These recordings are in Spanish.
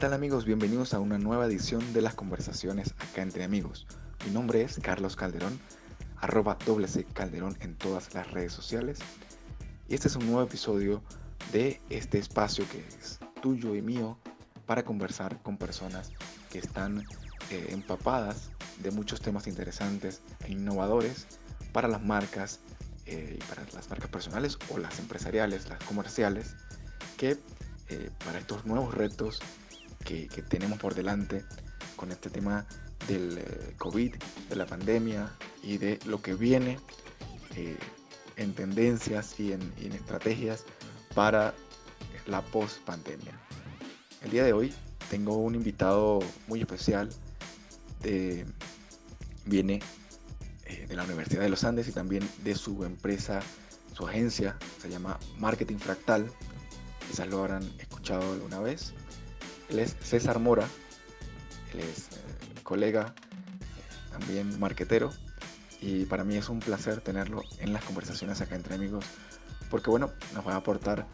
¿qué tal amigos? Bienvenidos a una nueva edición de las conversaciones acá entre amigos. Mi nombre es Carlos Calderón, arroba C Calderón en todas las redes sociales. Y este es un nuevo episodio de este espacio que es tuyo y mío para conversar con personas que están eh, empapadas de muchos temas interesantes e innovadores para las marcas eh, y para las marcas personales o las empresariales, las comerciales, que eh, para estos nuevos retos que, tenemos por delante con este tema del eh, COVID, de la pandemia y de lo que viene en tendencias y en, estrategias para la post-pandemia. El día de hoy tengo un invitado muy especial. viene eh, de la Universidad de los Andes y también de su empresa, su agencia, se llama Marketing Fractal. Quizás lo habrán escuchado alguna vez. Él es César Mora, él es eh, colega, también marquetero, y para mí es un placer tenerlo en las conversaciones acá entre amigos, porque bueno, nos va a aportar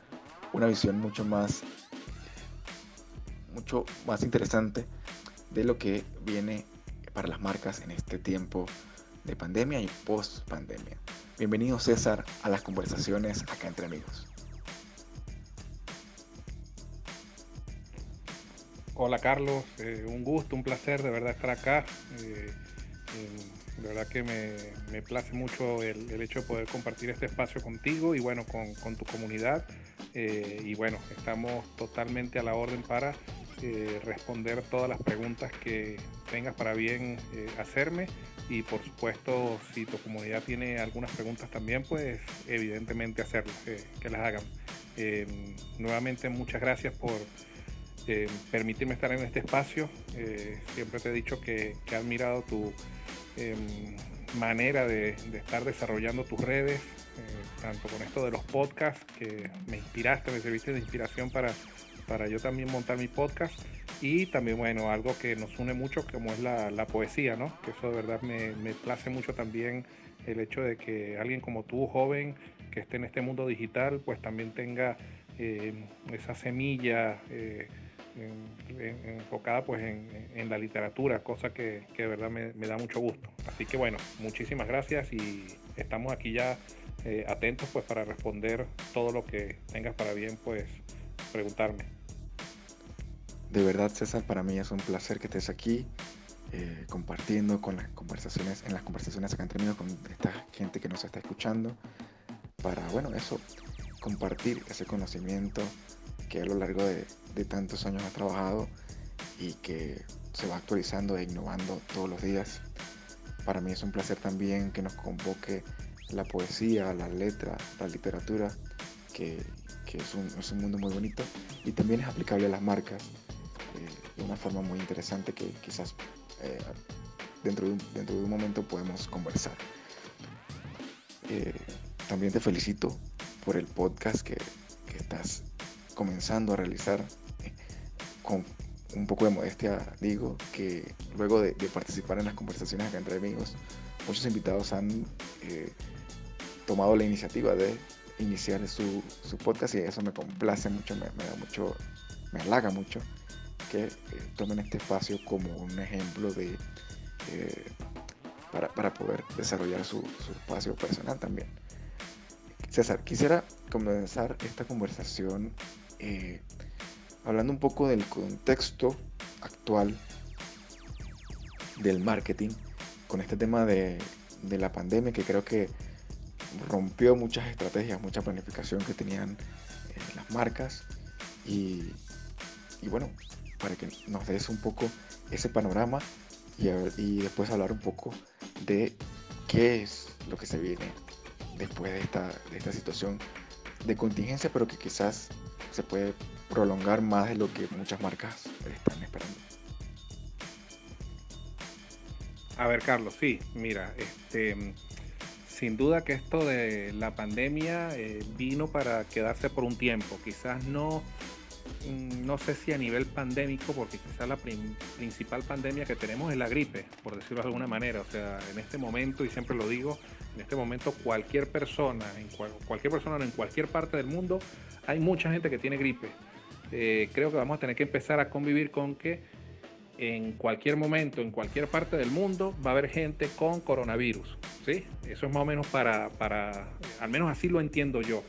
una visión mucho más, mucho más interesante de lo que viene para las marcas en este tiempo de pandemia y post pandemia. Bienvenido César a las conversaciones acá entre amigos. Hola Carlos, eh, un gusto, un placer de verdad estar acá. Eh, eh, de verdad que me, place mucho el, hecho de poder compartir este espacio contigo y bueno, con, con tu comunidad. y bueno, estamos totalmente a la orden para responder todas las preguntas que tengas para bien hacerme y por supuesto si tu comunidad tiene algunas preguntas también, pues evidentemente hacerlo, que las hagan. Nuevamente muchas gracias por em, permitirme estar en este espacio. Eh, siempre te he dicho que, he admirado tu em, manera de, estar desarrollando tus redes, eh, tanto con esto de los podcasts, que me inspiraste, me serviste de inspiración para, para yo también montar mi podcast y también, bueno, algo que nos une mucho como es la, poesía, ¿no? Que eso de verdad me, me, place mucho también el hecho de que alguien como tú, joven, que esté en este mundo digital, pues también tenga eh, esa semilla eh, enfocada pues en, la literatura, cosa que, de verdad me, da mucho gusto. Así que bueno, muchísimas gracias y estamos aquí ya eh, atentos pues para responder todo lo que tengas para bien pues preguntarme. De verdad, César, para mí es un placer que estés aquí eh, compartiendo con las conversaciones, en las conversaciones acá entre con esta gente que nos está escuchando, para, bueno, eso, compartir ese conocimiento que a lo largo de, tantos años ha trabajado y que se va actualizando e innovando todos los días. Para mí es un placer también que nos convoque la poesía, la letra, la literatura, que, es, un, es, un, mundo muy bonito y también es aplicable a las marcas de una forma muy interesante que quizás eh, dentro, de un, dentro de un momento podemos conversar. Eh, también te felicito por el podcast que, que estás comenzando a realizar. Eh, con un poco de modestia digo que luego de, participar en las conversaciones acá entre amigos, muchos invitados han tomado la iniciativa de iniciar su, su, podcast y eso me complace mucho, me, da mucho, me halaga mucho que eh, tomen este espacio como un ejemplo de eh, para, poder desarrollar su, espacio personal también. César, quisiera comenzar esta conversación eh, hablando un poco del contexto actual del marketing con este tema de, la pandemia que creo que rompió muchas estrategias, mucha planificación que tenían las marcas. Y, y bueno, para que nos des un poco ese panorama y, y después hablar un poco de qué es lo que se viene después de esta, de esta situación de contingencia, pero que quizás se puede prolongar más de lo que muchas marcas están esperando. A ver, Carlos, sí, mira, este, sin duda que esto de la pandemia eh, vino para quedarse por un tiempo. Quizás no Mm, no sé si a nivel pandémico, porque quizás la principal pandemia que tenemos es la gripe, por decirlo de alguna manera. O sea, en este momento, y siempre lo digo, en este momento cualquier persona, en cualquier persona en cualquier parte del mundo, hay mucha gente que tiene gripe. Eh, creo que vamos a tener que empezar a convivir con que en cualquier momento, en cualquier parte del mundo, va a haber gente con coronavirus. ¿sí? Eso es más o menos para, para al menos así lo entiendo yo.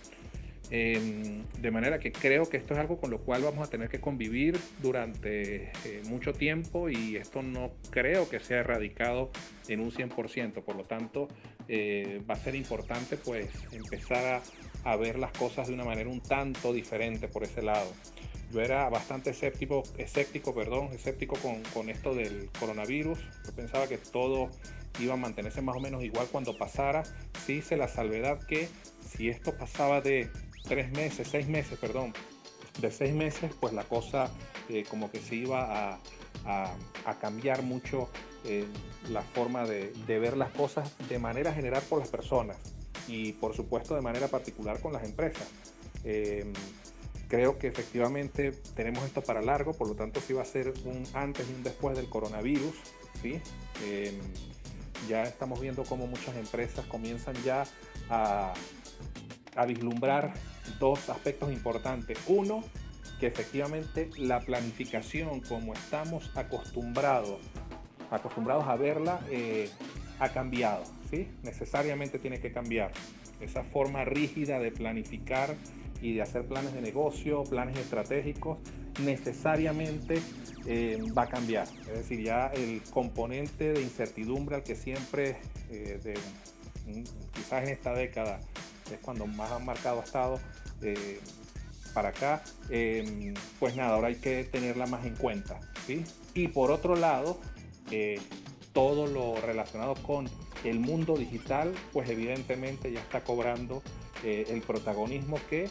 Em, de manera que creo que esto es algo con lo cual vamos a tener que convivir durante eh, mucho tiempo y esto no creo que sea erradicado en un 100%. Por lo tanto, eh, va a ser importante pues empezar a, a, ver las cosas de una manera un tanto diferente por ese lado. Yo era bastante escéptico, escéptico, perdón, escéptico con, con esto del coronavirus. Yo pensaba que todo iba a mantenerse más o menos igual cuando pasara. Sí hice la salvedad que si esto pasaba de tres meses, seis meses, perdón, de seis meses, pues la cosa eh, como que se iba a, cambiar mucho eh, la forma de, ver las cosas de manera general por las personas y por supuesto de manera particular con las empresas. Em, creo que efectivamente tenemos esto para largo, por lo tanto sí va a ser un antes y un después del coronavirus. ¿sí? Em, ya estamos viendo cómo muchas empresas comienzan ya a, vislumbrar dos aspectos importantes. Uno, que efectivamente la planificación como estamos acostumbrados, acostumbrados a verla, eh, ha cambiado. Necesariamente tiene que cambiar. Esa forma rígida de planificar y de hacer planes de negocio, planes estratégicos, necesariamente eh, va a cambiar. Es decir, ya el componente de incertidumbre al que siempre, eh, quizás en esta década, es cuando más han marcado ha estado, eh, para acá, em, pues nada, ahora hay que tenerla más en cuenta. Y por otro lado, todo lo relacionado con el mundo digital, pues evidentemente ya está cobrando eh, el protagonismo que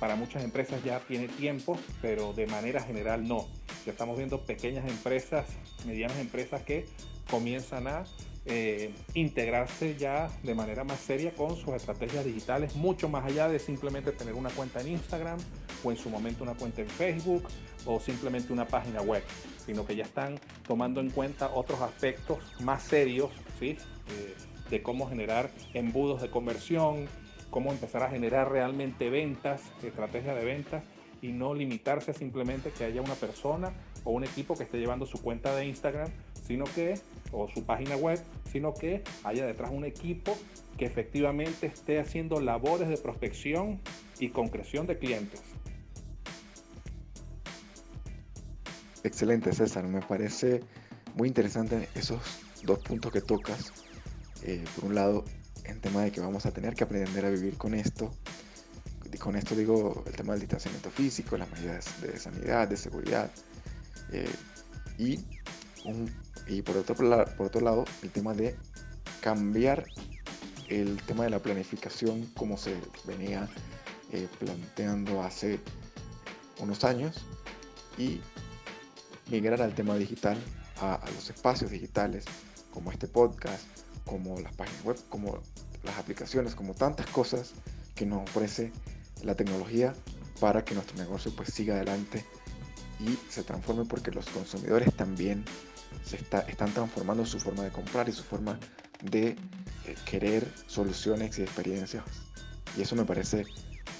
para muchas empresas ya tiene tiempo, pero de manera general no. Ya estamos viendo pequeñas empresas, medianas empresas que comienzan a eh, integrarse ya de manera más seria con sus estrategias digitales, mucho más allá de simplemente tener una cuenta en Instagram o en su momento una cuenta en Facebook o simplemente una página web, sino que ya están tomando en cuenta otros aspectos más serios ¿sí? De cómo generar embudos de conversión, cómo empezar a generar realmente ventas, estrategias de ventas y no limitarse simplemente que haya una persona o un equipo que esté llevando su cuenta de Instagram sino que, o su página web, sino que haya detrás un equipo que efectivamente esté haciendo labores de prospección y concreción de clientes. Excelente, César. Me parece muy interesante esos dos puntos que tocas. Eh, por un lado, en tema de que vamos a tener que aprender a vivir con esto. Y con esto digo el tema del distanciamiento físico, las medidas de sanidad, de seguridad. Eh, y y por otro, por otro lado, el tema de cambiar el tema de la planificación como se venía eh, planteando hace unos años y migrar al tema digital, a, los espacios digitales como este podcast, como las páginas web, como las aplicaciones, como tantas cosas que nos ofrece la tecnología para que nuestro negocio pues siga adelante y se transforme porque los consumidores también se está, están transformando su forma de comprar y su forma de eh, querer soluciones y experiencias. Y eso me parece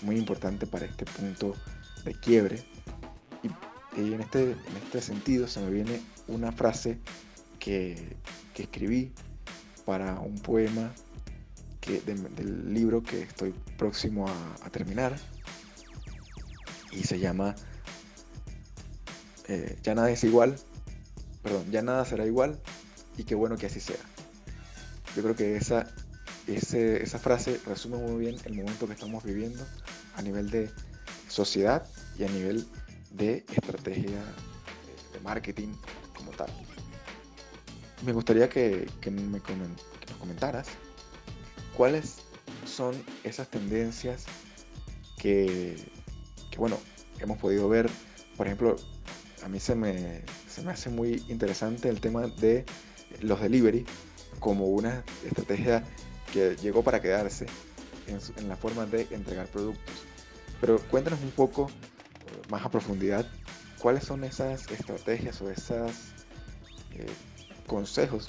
muy importante para este punto de quiebre. Y, en, este, en este sentido se me viene una frase que, que escribí para un poema que, del libro que estoy próximo a, terminar. Y se llama eh, Ya nada es igual, perdón, ya nada será igual y qué bueno que así sea. Yo creo que esa, esa frase resume muy bien el momento que estamos viviendo a nivel de sociedad y a nivel de estrategia de marketing como tal. Me gustaría que, que nos comentaras cuáles son esas tendencias que, que, bueno, hemos podido ver, por ejemplo, a mí se me, se me hace muy interesante el tema de los delivery como una estrategia que llegó para quedarse en, la forma de entregar productos. Pero cuéntanos un poco eh, más a profundidad cuáles son esas estrategias o esos eh, consejos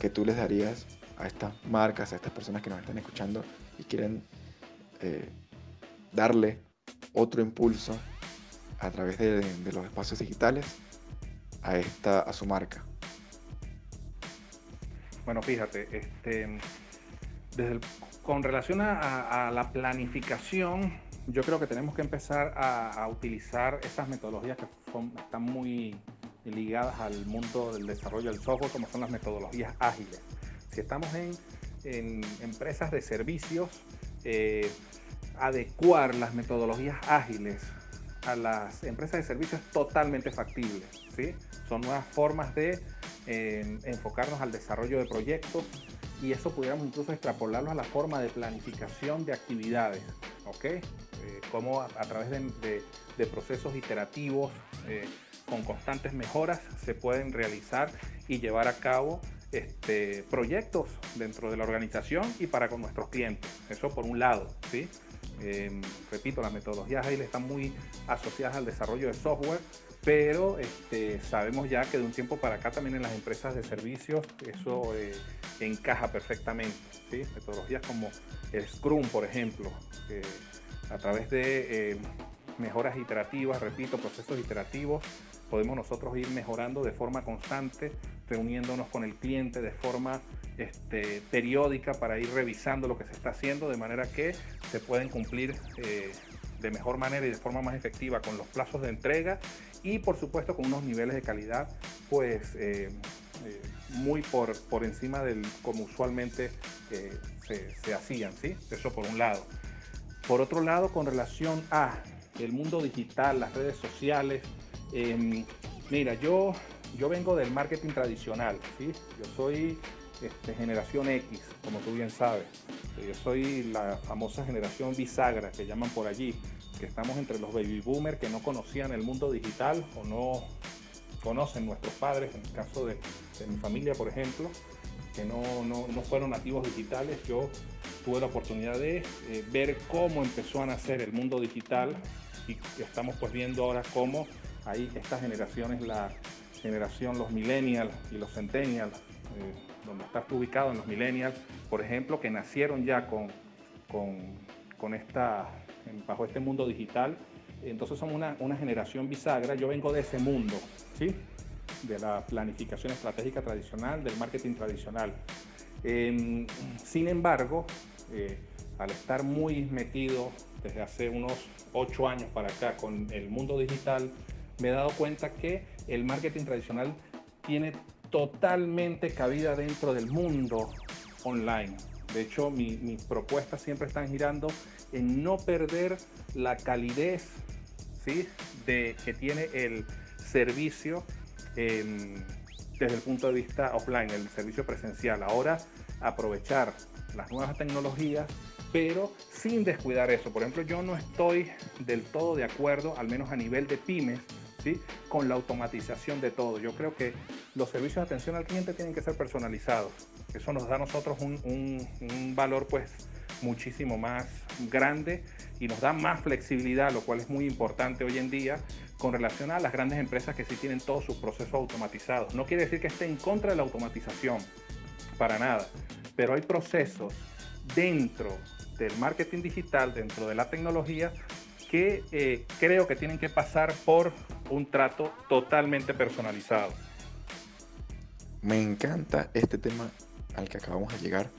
que tú les darías a estas marcas, a estas personas que nos están escuchando y quieren eh, darle otro impulso a través de, los espacios digitales a, esta, a su marca? Bueno, fíjate, este, con relación a, la planificación, yo creo que tenemos que empezar a, utilizar esas metodologías que están muy ligadas al mundo del desarrollo del software, como son las metodologías ágiles. Si estamos en, empresas de servicios, eh, adecuar las metodologías ágiles a las empresas de servicios es totalmente factible. ¿sí? Son nuevas formas de eh, enfocarnos al desarrollo de proyectos y eso pudiéramos incluso extrapolarlo a la forma de planificación de actividades. ¿ok? Eh, como a, través de, procesos iterativos eh, con constantes mejoras se pueden realizar y llevar a cabo este, proyectos dentro de la organización y para con nuestros clientes. Eso por un lado. ¿sí? Em, repito, las metodologías ágiles están muy asociadas al desarrollo de software, pero este, sabemos ya que de un tiempo para acá también en las empresas de servicios eso eh, encaja perfectamente. Metodologías como el Scrum, por ejemplo, a través de eh, mejoras iterativas, repito, procesos iterativos, podemos nosotros ir mejorando de forma constante, reuniéndonos con el cliente de forma este, periódica para ir revisando lo que se está haciendo, de manera que se pueden cumplir eh, de mejor manera y de forma más efectiva con los plazos de entrega y por supuesto con unos niveles de calidad pues eh, eh, muy por, por encima del como usualmente se, se, hacían, ¿sí? Eso por un lado. Por otro lado, con relación a el mundo digital, las redes sociales, Em, mira, yo, yo vengo del marketing tradicional, ¿sí? Yo soy este, generación X, como tú bien sabes. Yo soy la famosa generación bisagra que llaman por allí, que estamos entre los baby boomers que no conocían el mundo digital o no conocen nuestros padres, en el caso de, mi familia, por ejemplo, que no, fueron nativos digitales. Yo tuve la oportunidad de eh, ver cómo empezó a nacer el mundo digital y estamos pues viendo ahora cómo ahí esta generación es la generación, los millennials y los centennials, eh, donde estás ubicado en los millennials, por ejemplo, que nacieron ya con, con, esta, bajo este mundo digital. Entonces somos una, una, generación bisagra. Yo vengo de ese mundo, ¿sí? De la planificación estratégica tradicional, del marketing tradicional. Em, sin embargo, eh, al estar muy metido desde hace unos ocho años para acá con el mundo digital, me he dado cuenta que el marketing tradicional tiene totalmente cabida dentro del mundo online. De hecho, mis propuestas siempre están girando en no perder la calidez ¿sí? de, que tiene el servicio desde el punto de vista offline, el servicio presencial. Ahora, aprovechar las nuevas tecnologías, pero sin descuidar eso. Por ejemplo, yo no estoy del todo de acuerdo, al menos a nivel de pymes, con la automatización de todo. Yo creo que los servicios de atención al cliente tienen que ser personalizados. Eso nos da a nosotros un, valor pues muchísimo más grande y nos da más flexibilidad, lo cual es muy importante hoy en día con relación a las grandes empresas que sí tienen todos sus procesos automatizados. No quiere decir que esté en contra de la automatización, para nada, pero hay procesos dentro del marketing digital, dentro de la tecnología, que eh, creo que tienen que pasar por un trato totalmente personalizado. Me encanta este tema al que acabamos de llegar,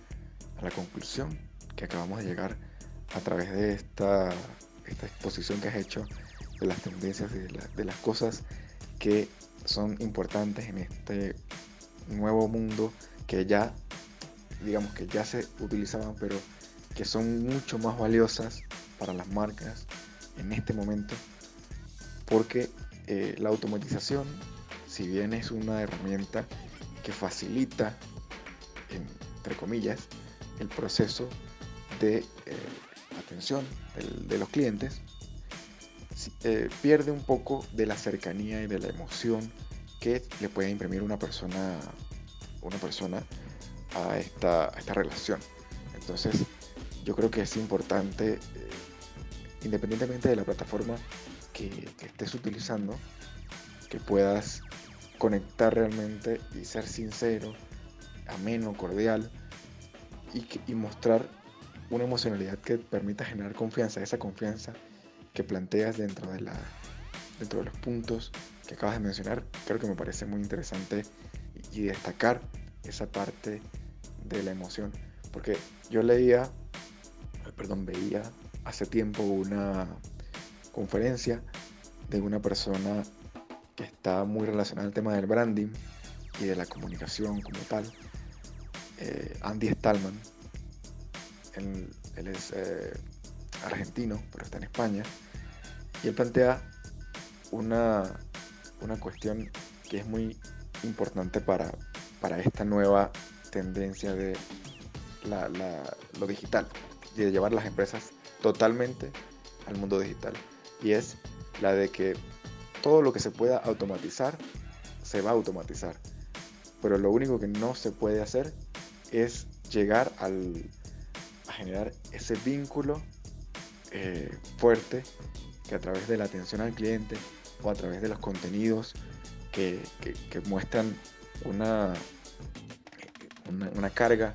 a la conclusión que acabamos de llegar a través de esta, esta exposición que has hecho de las tendencias, de, de las cosas que son importantes en este nuevo mundo que ya, digamos que ya se utilizaban, pero que son mucho más valiosas para las marcas en este momento, porque eh, la automatización, si bien es una herramienta que facilita, entre comillas, el proceso de eh, atención de los clientes, eh, pierde un poco de la cercanía y de la emoción que le puede imprimir una persona, una persona a esta, a esta relación. Entonces, yo creo que es importante independientemente de la plataforma que, estés utilizando, que puedas conectar realmente y ser sincero, ameno, cordial y, mostrar una emocionalidad que permita generar confianza, esa confianza que planteas dentro de la, dentro de los puntos que acabas de mencionar, creo que me parece muy interesante y destacar esa parte de la emoción. Porque yo leía, perdón, veía hace tiempo una conferencia de una persona que está muy relacionada al tema del branding y de la comunicación como tal, eh, Andy Stallman. Él, es eh, argentino, pero está en España, y él plantea una, una cuestión que es muy importante para, para esta nueva tendencia de lo digital de llevar las empresas totalmente al mundo digital. Y es la de que todo lo que se pueda automatizar, se va a automatizar. Pero lo único que no se puede hacer es llegar al, a generar ese vínculo eh, fuerte que a través de la atención al cliente o a través de los contenidos que, muestran una, una, carga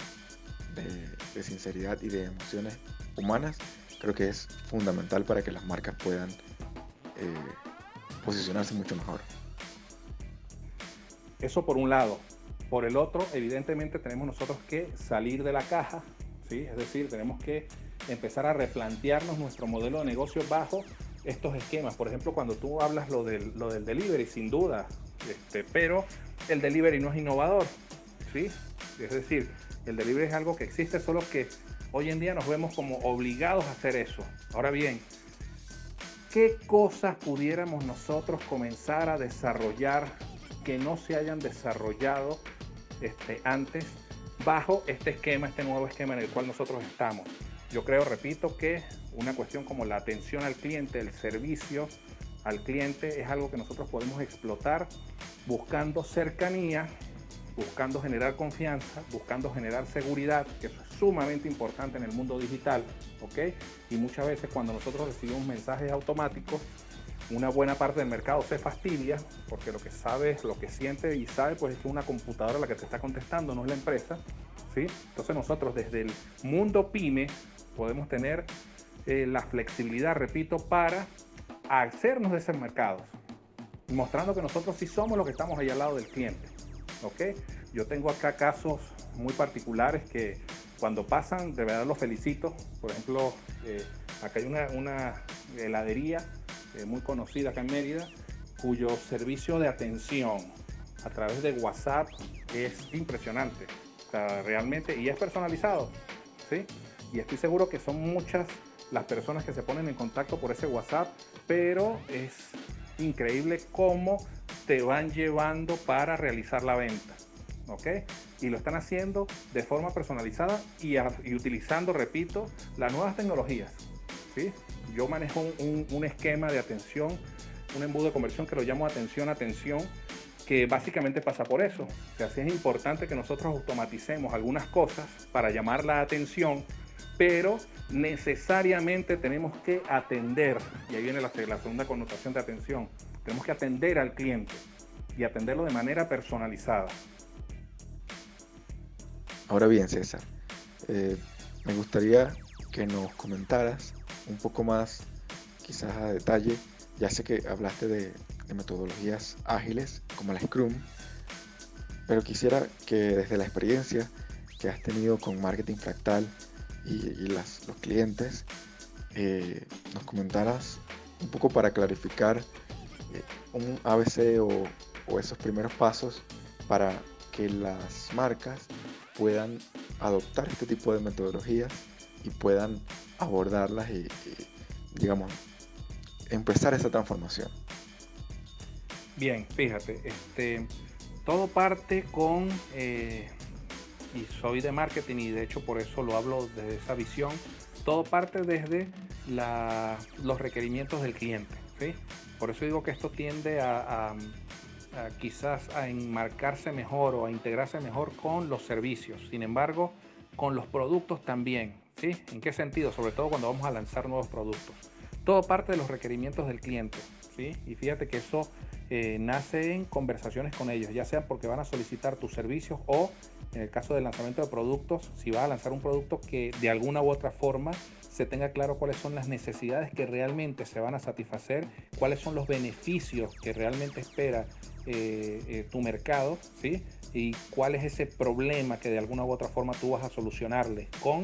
de, sinceridad y de emociones humanas, creo que es fundamental para que las marcas puedan eh, posicionarse mucho mejor. Eso por un lado. Por el otro, evidentemente tenemos nosotros que salir de la caja, ¿sí? es decir, tenemos que empezar a replantearnos nuestro modelo de negocio bajo estos esquemas. Por ejemplo, cuando tú hablas lo del, lo del delivery, sin duda, este, pero el delivery no es innovador, ¿sí? Es decir, el delivery es algo que existe, solo que hoy en día nos vemos como obligados a hacer eso. Ahora bien, ¿qué cosas pudiéramos nosotros comenzar a desarrollar que no se hayan desarrollado este, antes bajo este esquema, este nuevo esquema en el cual nosotros estamos? Yo creo, repito, que una cuestión como la atención al cliente, el servicio al cliente es algo que nosotros podemos explotar buscando cercanía, buscando generar confianza, buscando generar seguridad, que eso es sumamente importante en el mundo digital, ¿ok? Y muchas veces cuando nosotros recibimos mensajes automáticos, una buena parte del mercado se fastidia porque lo que sabe, lo que siente y sabe, pues es que una computadora la que te está contestando, no es la empresa, ¿sí? Entonces nosotros desde el mundo pyme podemos tener eh, la flexibilidad, repito, para hacernos de esos mercados, mostrando que nosotros sí somos los que estamos ahí al lado del cliente. ¿Ok? Yo tengo acá casos muy particulares que cuando pasan, de verdad los felicito. Por ejemplo, eh, acá hay una, heladería eh, muy conocida acá en Mérida, cuyo servicio de atención a través de WhatsApp es impresionante. realmente, y es personalizado, ¿sí? Y estoy seguro que son muchas las personas que se ponen en contacto por ese WhatsApp, pero es increíble cómo te van llevando para realizar la venta. ¿Ok? Y lo están haciendo de forma personalizada y, utilizando, repito, las nuevas tecnologías. ¿sí? Yo manejo un, esquema de atención, un embudo de conversión que lo llamo atención, atención, que básicamente pasa por eso. Así es importante que nosotros automaticemos algunas cosas para llamar la atención pero necesariamente tenemos que atender, y ahí viene la, segunda connotación de atención, tenemos que atender al cliente y atenderlo de manera personalizada. Ahora bien, César, eh, me gustaría que nos comentaras un poco más, quizás a detalle, ya sé que hablaste de, de metodologías ágiles como la Scrum, pero quisiera que desde la experiencia que has tenido con marketing fractal, y, las, los clientes, eh, nos comentaras un poco para clarificar eh, un ABC o, esos primeros pasos para que las marcas puedan adoptar este tipo de metodologías y puedan abordarlas y, digamos, empezar esa transformación. Bien, fíjate, este, todo parte con eh, y soy de marketing y de hecho por eso lo hablo desde esa visión, todo parte desde los requerimientos del cliente. Por eso digo que esto tiende a, quizás a enmarcarse mejor o a integrarse mejor con los servicios. Sin embargo, con los productos también. ¿sí? ¿En qué sentido? Sobre todo cuando vamos a lanzar nuevos productos. Todo parte de los requerimientos del cliente. ¿sí? Y fíjate que eso eh, nace en conversaciones con ellos, ya sea porque van a solicitar tus servicios o en el caso del lanzamiento de productos, si vas a lanzar un producto que de alguna u otra forma se tenga claro cuáles son las necesidades que realmente se van a satisfacer, cuáles son los beneficios que realmente espera eh, eh, tu mercado, ¿sí? Y cuál es ese problema que de alguna u otra forma tú vas a solucionarle con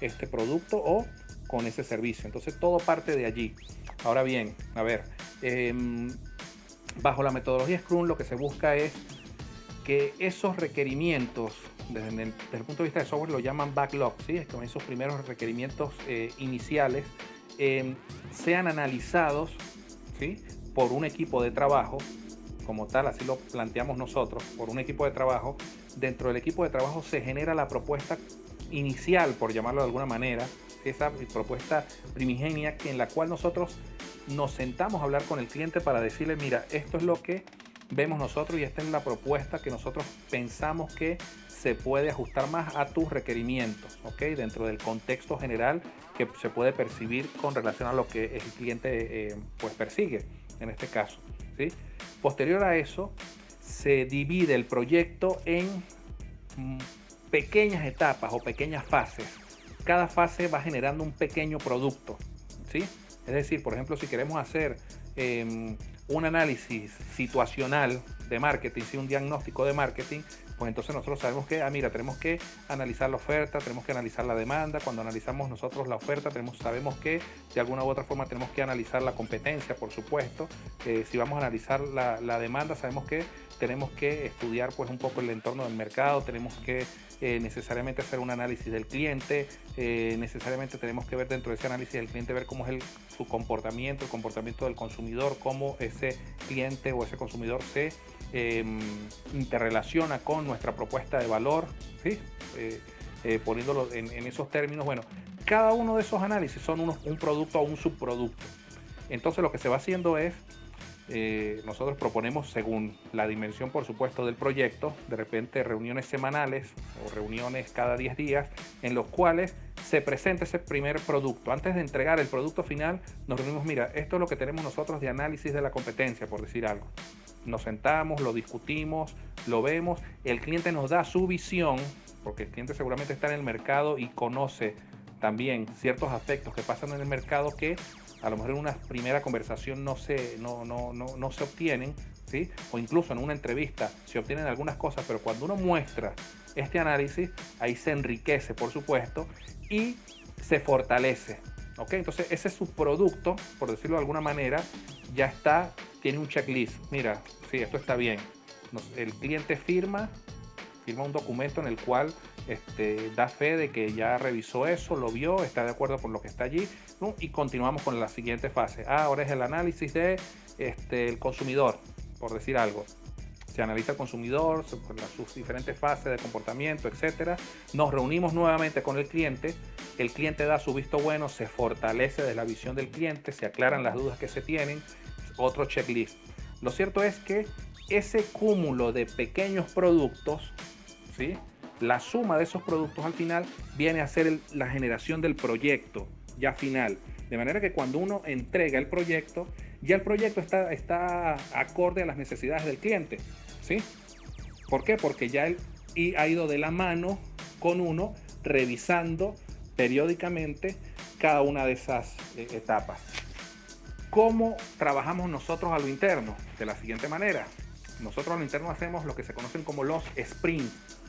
este producto o con ese servicio. Entonces todo parte de allí. Ahora bien, a ver, em, bajo la metodología Scrum lo que se busca es que esos requerimientos, desde el, punto de vista de software lo llaman backlog, ¿sí? es esos primeros requerimientos eh, iniciales, em, sean analizados ¿sí? por un equipo de trabajo, como tal, así lo planteamos nosotros, por un equipo de trabajo. Dentro del equipo de trabajo se genera la propuesta inicial, por llamarlo de alguna manera, esa propuesta primigenia en la cual nosotros nos sentamos a hablar con el cliente para decirle, mira, esto es lo que vemos nosotros y esta es la propuesta que nosotros pensamos que se puede ajustar más a tus requerimientos, ¿ok? Dentro del contexto general que se puede percibir con relación a lo que el cliente eh, pues persigue, en este caso, ¿sí? Posterior a eso, se divide el proyecto en mm, pequeñas etapas o pequeñas fases. Cada fase va generando un pequeño producto, ¿sí? Es decir, por ejemplo, si queremos hacer em, un análisis situacional de marketing, si un diagnóstico de marketing, pues entonces nosotros sabemos que, ah, mira, tenemos que analizar la oferta, tenemos que analizar la demanda. Cuando analizamos nosotros la oferta, tenemos, sabemos que de alguna u otra forma tenemos que analizar la competencia, por supuesto. Eh, si vamos a analizar la, la, demanda, sabemos que tenemos que estudiar pues un poco el entorno del mercado, tenemos que eh, necesariamente hacer un análisis del cliente, eh, necesariamente tenemos que ver dentro de ese análisis del cliente, ver cómo es el, su comportamiento, el comportamiento del consumidor, cómo ese cliente o ese consumidor se em, interrelaciona con nuestra propuesta de valor, ¿sí? Eh, poniéndolo en, esos términos. Bueno, cada uno de esos análisis son un producto o un subproducto. Entonces lo que se va haciendo es eh, nosotros proponemos, según la dimensión, por supuesto, del proyecto, de repente reuniones semanales o reuniones cada 10 días, en los cuales se presenta ese primer producto. Antes de entregar el producto final, nos reunimos, mira, esto es lo que tenemos nosotros de análisis de la competencia, por decir algo. Nos sentamos, lo discutimos, lo vemos, el cliente nos da su visión, porque el cliente seguramente está en el mercado y conoce también ciertos aspectos que pasan en el mercado que a lo mejor en una primera conversación no se, no, no, no, no se obtienen, ¿sí? o incluso en una entrevista se obtienen algunas cosas, pero cuando uno muestra este análisis, ahí se enriquece, por supuesto, y se fortalece. ¿ok? Entonces ese es su producto, por decirlo de alguna manera, ya está, tiene un checklist. Mira, sí, esto está bien. el cliente firma, firma un documento en el cual este, da fe de que ya revisó eso, lo vio, está de acuerdo con lo que está allí y continuamos con la siguiente fase. Ah, ahora es el análisis de este, consumidor, por decir algo. Se analiza el consumidor, sus diferentes fases de comportamiento, etcétera. Nos reunimos nuevamente con el cliente. El cliente da su visto bueno, se fortalece de la visión del cliente, se aclaran las dudas que se tienen. Otro checklist. Lo cierto es que ese cúmulo de pequeños productos, ¿sí? la suma de esos productos al final viene a ser la generación del proyecto ya final. De manera que cuando uno entrega el proyecto, ya el proyecto está, está acorde a las necesidades del cliente. ¿sí? ¿Por qué? Porque ya él ha ido de la mano con uno revisando periódicamente cada una de esas eh, etapas. ¿Cómo trabajamos nosotros a lo interno? De la siguiente manera. Nosotros a lo interno hacemos lo que se conocen como los sprints.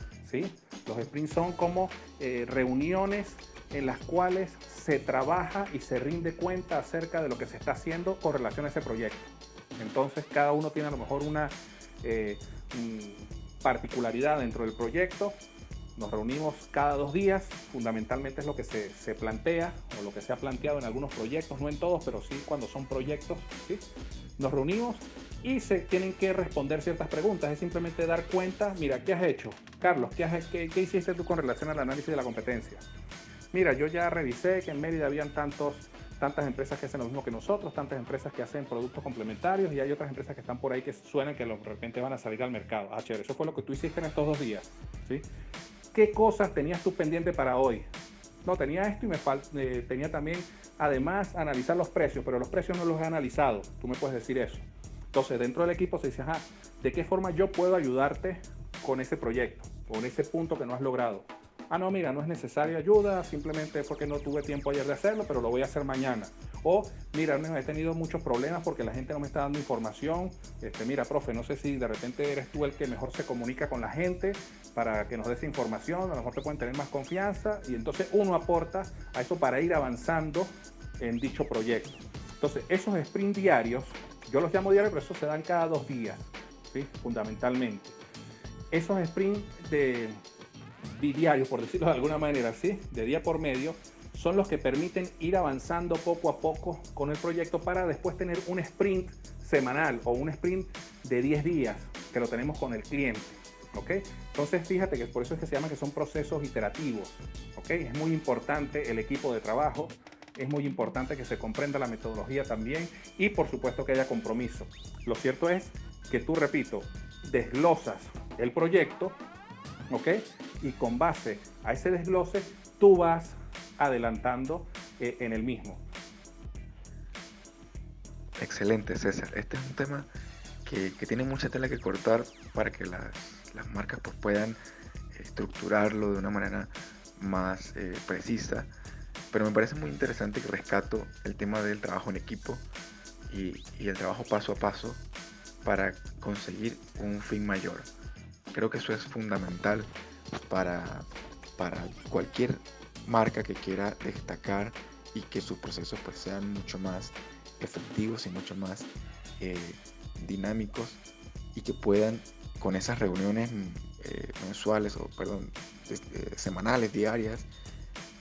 Los sprints son como eh, reuniones en las cuales se trabaja y se rinde cuenta acerca de lo que se está haciendo con relación a ese proyecto. Entonces cada uno tiene a lo mejor una eh, particularidad dentro del proyecto. Nos reunimos cada dos días, fundamentalmente es lo que se, se, plantea o lo que se ha planteado en algunos proyectos, no en todos, pero sí cuando son proyectos. Nos reunimos y se tienen que responder ciertas preguntas. Es simplemente dar cuenta, mira, ¿qué has hecho? Carlos, ¿qué, has, qué, qué hiciste tú con relación al análisis de la competencia? Mira, yo ya revisé que en Mérida habían tantos, tantas empresas que hacen lo mismo que nosotros, tantas empresas que hacen productos complementarios y hay otras empresas que están por ahí que suenan que de repente van a salir al mercado. Ah, chévere, eso fue lo que tú hiciste en estos dos días. ¿sí? ¿Qué cosas tenías tú pendiente para hoy? No, tenía esto y me eh, tenía también, además, analizar los precios, pero los precios no los he analizado. Tú me puedes decir eso. Entonces, dentro del equipo se dice, ajá, ¿de qué forma yo puedo ayudarte con ese proyecto, con ese punto que no has logrado? Ah, no, mira, no es necesaria ayuda, simplemente porque no tuve tiempo ayer de hacerlo, pero lo voy a hacer mañana. O, mira, he tenido muchos problemas porque la gente no me está dando información. Este, mira, profe, no sé si de repente eres tú el que mejor se comunica con la gente para que nos des información, a lo mejor te pueden tener más confianza y entonces uno aporta a eso para ir avanzando en dicho proyecto. Entonces, esos sprint diarios, yo los llamo diarios, pero eso se dan cada dos días, ¿sí? fundamentalmente. Esos sprint de diarios, por decirlo de alguna manera, ¿sí? de día por medio, son los que permiten ir avanzando poco a poco con el proyecto para después tener un sprint semanal o un sprint de 10 días que lo tenemos con el cliente. ¿ok? Entonces fíjate que por eso es que se llama que son procesos iterativos. ¿ok? Es muy importante el equipo de trabajo, es muy importante que se comprenda la metodología también y por supuesto que haya compromiso. Lo cierto es que tú, repito, desglosas el proyecto, ¿ok? Y con base a ese desglose, tú vas adelantando eh, en el mismo. Excelente, César. Este es un tema que, tiene mucha tela que cortar para que las, marcas pues, puedan estructurarlo de una manera más eh, precisa. Pero me parece muy interesante que rescato el tema del trabajo en equipo y, y el trabajo paso a paso para conseguir un fin mayor. Creo que eso es fundamental para, para cualquier marca que quiera destacar y que sus procesos pues sean mucho más efectivos y mucho más eh, dinámicos y que puedan con esas reuniones eh, mensuales o perdón eh, semanales diarias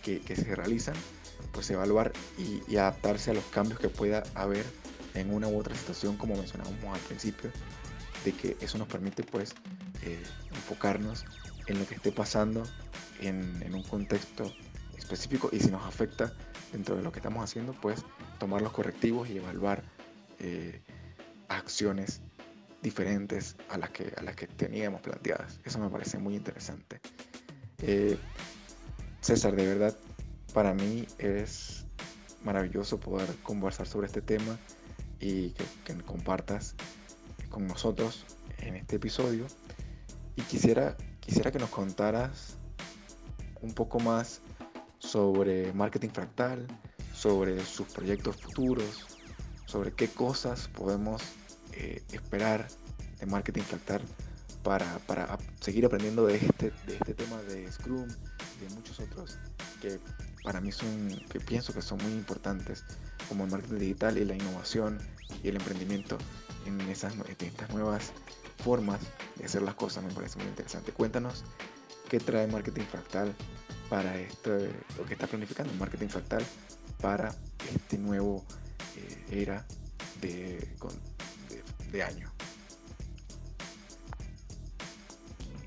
que, se realizan pues evaluar y, adaptarse a los cambios que pueda haber en una u otra situación como mencionábamos al principio de que eso nos permite pues enfocarnos en lo que esté pasando en, en un contexto específico y si nos afecta dentro de lo que estamos haciendo, pues tomar los correctivos y evaluar eh, acciones diferentes a las, que, a las que teníamos planteadas. Eso me parece muy interesante. Eh, César, de verdad, para mí es maravilloso poder conversar sobre este tema y que, compartas con nosotros en este episodio. Y quisiera, quisiera que nos contaras un poco más sobre marketing fractal, sobre sus proyectos futuros, sobre qué cosas podemos eh, esperar de marketing fractal para, para, seguir aprendiendo de este, de este tema de Scrum de muchos otros que para mí son, que pienso que son muy importantes, como el marketing digital y la innovación y el emprendimiento en, esas, en estas nuevas formas de hacer las cosas, me parece muy interesante. Cuéntanos qué trae marketing fractal para esto, lo que está planificando marketing fractal para este nuevo eh, era de, de, año.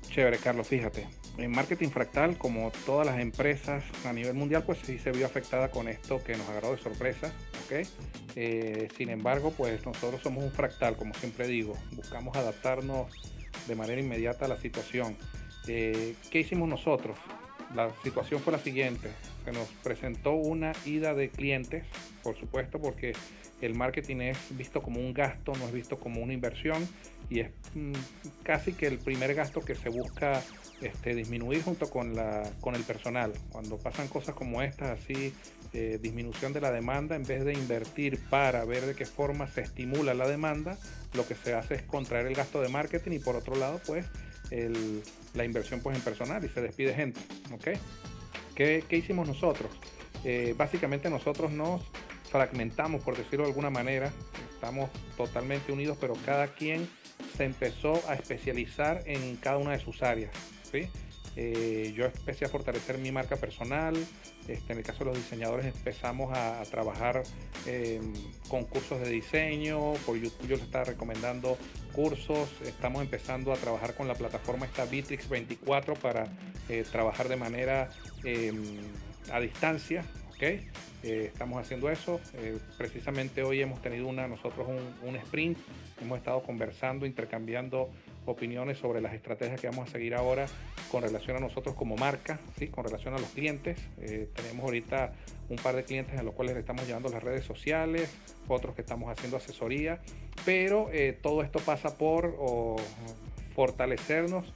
Chévere, Carlos, fíjate. En marketing fractal, como todas las empresas a nivel mundial, pues sí se vio afectada con esto que nos agarró de sorpresa. ¿okay? Eh, sin embargo, pues nosotros somos un fractal, como siempre digo. Buscamos adaptarnos de manera inmediata a la situación. Eh, ¿Qué hicimos nosotros? la situación fue la siguiente. Se nos presentó una ida de clientes, por supuesto, porque el marketing es visto como un gasto, no es visto como una inversión y es mm, casi que el primer gasto que se busca este, disminuir junto con, la, con el personal. Cuando pasan cosas como estas, así, eh, disminución de la demanda, en vez de invertir para ver de qué forma se estimula la demanda, lo que se hace es contraer el gasto de marketing y por otro lado, pues la inversión pues en personal y se despide gente. ¿ok? ¿Qué, hicimos nosotros? Eh, básicamente nosotros nos fragmentamos, por decirlo de alguna manera, estamos totalmente unidos, pero cada quien se empezó a especializar en cada una de sus áreas. ¿Sí? Eh, yo empecé a fortalecer mi marca personal. Este, en el caso de los diseñadores empezamos a, trabajar con cursos de diseño. Por YouTube yo les estaba recomendando cursos. Estamos empezando a trabajar con la plataforma esta Bitrix 24 para eh, trabajar de manera em, a distancia. Eh, estamos haciendo eso. precisamente hoy hemos tenido una, nosotros un sprint. Hemos estado conversando, intercambiando opiniones sobre las estrategias que vamos a seguir ahora con relación a nosotros como marca, ¿sí? con relación a los clientes. Eh, tenemos ahorita un par de clientes a los cuales le estamos llevando las redes sociales, otros que estamos haciendo asesoría, pero eh, todo esto pasa por fortalecernos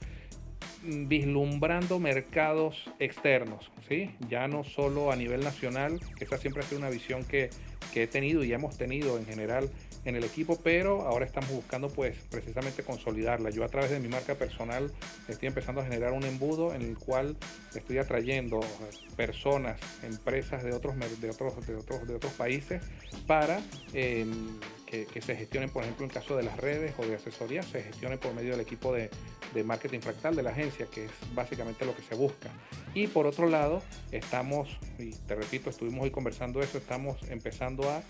vislumbrando mercados externos, ¿sí? ya no solo a nivel nacional, que esa siempre ha sido una visión que, que he tenido y hemos tenido en general en el equipo, pero ahora estamos buscando pues precisamente consolidarla. Yo a través de mi marca personal estoy empezando a generar un embudo en el cual estoy atrayendo personas, empresas de otros, de otros, de otros, de otros países para em, que, se gestionen, por ejemplo, en caso de las redes o de asesoría, se gestionen por medio del equipo de, de marketing fractal de la agencia, que es básicamente lo que se busca. Y por otro lado, estamos, y te repito, estuvimos hoy conversando eso, estamos empezando a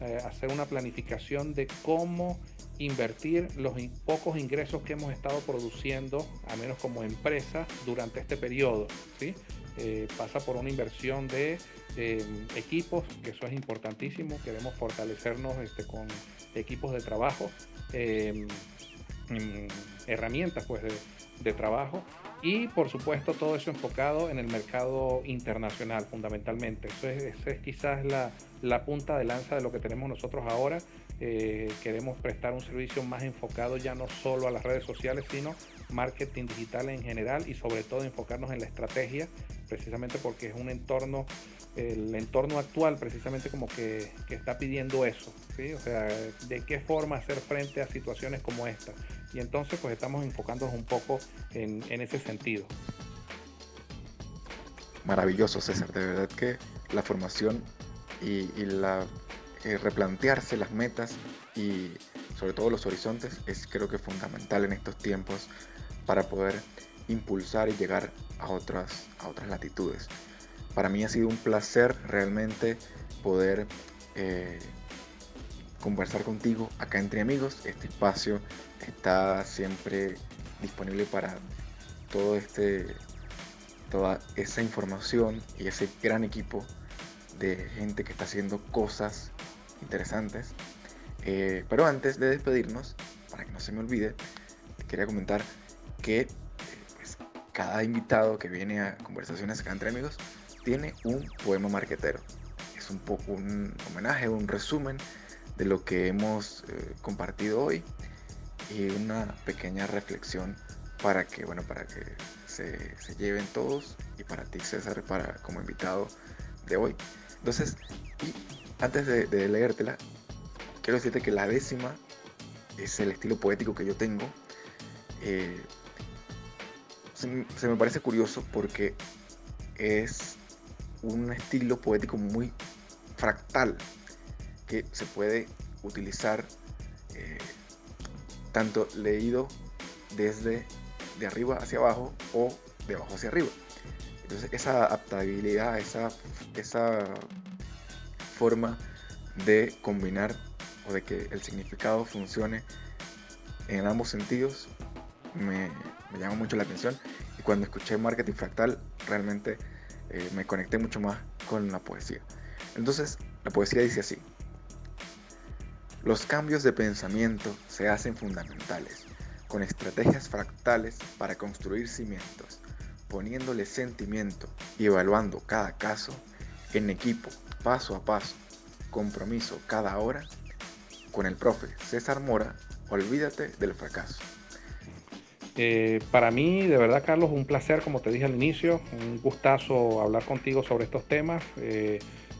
eh, hacer una planificación de cómo invertir los pocos ingresos que hemos estado produciendo, al menos como empresa, durante este periodo. ¿sí? Eh, pasa por una inversión de eh, equipos, que eso es importantísimo. Queremos fortalecernos este, con equipos de trabajo, herramientas pues, de, trabajo y por supuesto todo eso enfocado en el mercado internacional fundamentalmente. Eso es, quizás la, la, punta de lanza de lo que tenemos nosotros ahora. Eh, queremos prestar un servicio más enfocado ya no solo a las redes sociales, sino marketing digital en general y sobre todo enfocarnos en la estrategia, precisamente porque es un entorno, el entorno actual precisamente como que, que está pidiendo eso, ¿sí? o sea, de qué forma hacer frente a situaciones como esta. Y entonces pues estamos enfocándonos un poco en, ese sentido. Maravilloso, César. De verdad que la formación y, la eh, replantearse las metas y sobre todo los horizontes es creo que fundamental en estos tiempos para poder impulsar y llegar a otras, a otras latitudes. Para mí ha sido un placer realmente poder eh, conversar contigo acá entre amigos. Este espacio está siempre disponible para todo este toda esa información y ese gran equipo de gente que está haciendo cosas interesantes. Eh, pero antes de despedirnos, para que no se me olvide, quería comentar que eh, pues, cada invitado que viene a conversaciones acá entre amigos tiene un poema marquetero. Es un poco un homenaje, un resumen de lo que hemos eh, compartido hoy y una pequeña reflexión para que, bueno, para que se, lleven todos y para ti César para, como invitado de hoy. Entonces, y antes de, leértela, quiero decirte que la décima es el estilo poético que yo tengo. Eh, se, me parece curioso porque es un estilo poético muy fractal que se puede utilizar eh, tanto leído desde de arriba hacia abajo o de abajo hacia arriba. Entonces esa adaptabilidad, esa, esa forma de combinar o de que el significado funcione en ambos sentidos me, me llama mucho la atención y cuando escuché marketing fractal realmente eh, me conecté mucho más con la poesía. Entonces la poesía dice así, los cambios de pensamiento se hacen fundamentales, con estrategias fractales para construir cimientos, poniéndole sentimiento y evaluando cada caso en equipo, paso a paso, compromiso cada hora. Con el profe César Mora, olvídate del fracaso. Eh, para mí, de verdad, Carlos, un placer, como te dije al inicio, un gustazo hablar contigo sobre estos temas. Eh,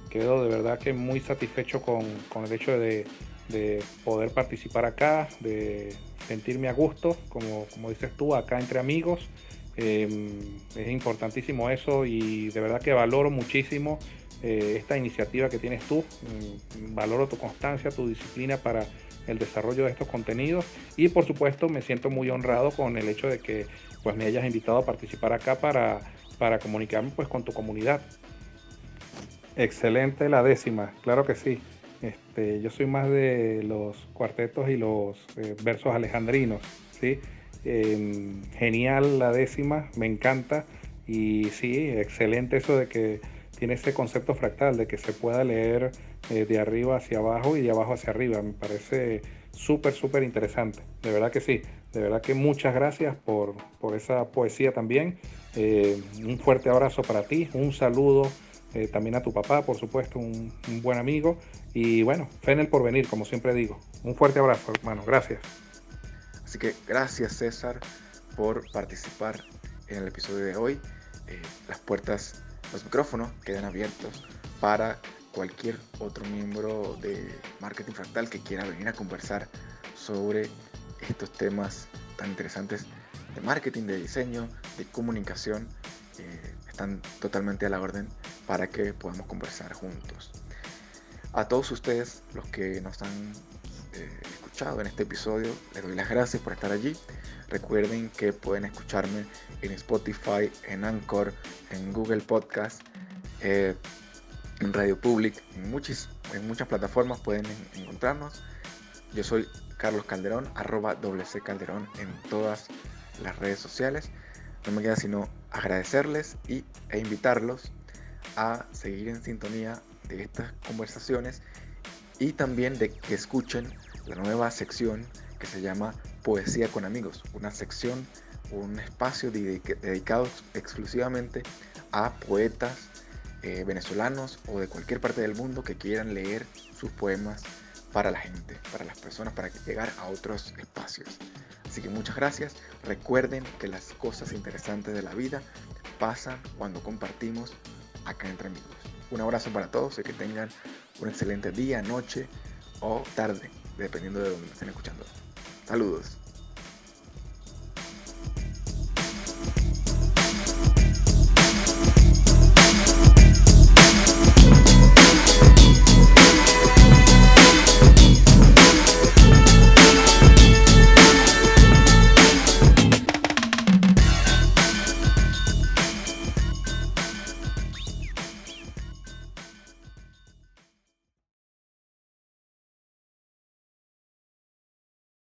quedo de verdad que muy satisfecho con, con el hecho de, de poder participar acá, de sentirme a gusto, como, como dices tú, acá entre amigos. Em, es importantísimo eso y de verdad que valoro muchísimo eh, esta iniciativa que tienes tú. Mm, valoro tu constancia, tu disciplina para el desarrollo de estos contenidos y por supuesto me siento muy honrado con el hecho de que pues me hayas invitado a participar acá para, para comunicarme pues con tu comunidad. Excelente la décima, claro que sí. Este, yo soy más de los cuartetos y los eh, versos alejandrinos, ¿sí? Em, genial la décima, me encanta. Y sí, excelente eso de que tiene ese concepto fractal, de que se pueda leer eh, de arriba hacia abajo y de abajo hacia arriba. Me parece súper, súper interesante. De verdad que sí. De verdad que muchas gracias por, esa poesía también. Eh, un fuerte abrazo para ti, un saludo eh, también a tu papá, por supuesto, un, buen amigo. Y bueno, Fenel por venir, como siempre digo. Un fuerte abrazo, hermano. Gracias. Así que gracias, César, por participar en el episodio de hoy. Las puertas, los micrófonos quedan abiertos para cualquier otro miembro de Marketing Fractal que quiera venir a conversar sobre estos temas tan interesantes de marketing, de diseño, de comunicación. Están totalmente a la orden para que podamos conversar juntos. A todos ustedes, los que nos han eh, escuchado en este episodio, les doy las gracias por estar allí. Recuerden que pueden escucharme en Spotify, en Anchor, en Google Podcast, eh, en Radio Public, en muchas, en muchas plataformas pueden encontrarnos. Yo soy Carlos Calderón, arroba WC Calderón en todas las redes sociales. No me queda sino agradecerles y, e invitarlos a seguir en sintonía de estas conversaciones y también de que escuchen la nueva sección que se llama Poesía con Amigos, una sección, un espacio dedicado exclusivamente a poetas eh, venezolanos o de cualquier parte del mundo que quieran leer sus poemas para la gente, para las personas, para llegar a otros espacios. Así que muchas gracias. Recuerden que las cosas interesantes de la vida pasan cuando compartimos acá entre amigos. Un abrazo para todos y que tengan un excelente día, noche o tarde, dependiendo de donde estén escuchando. Saludos.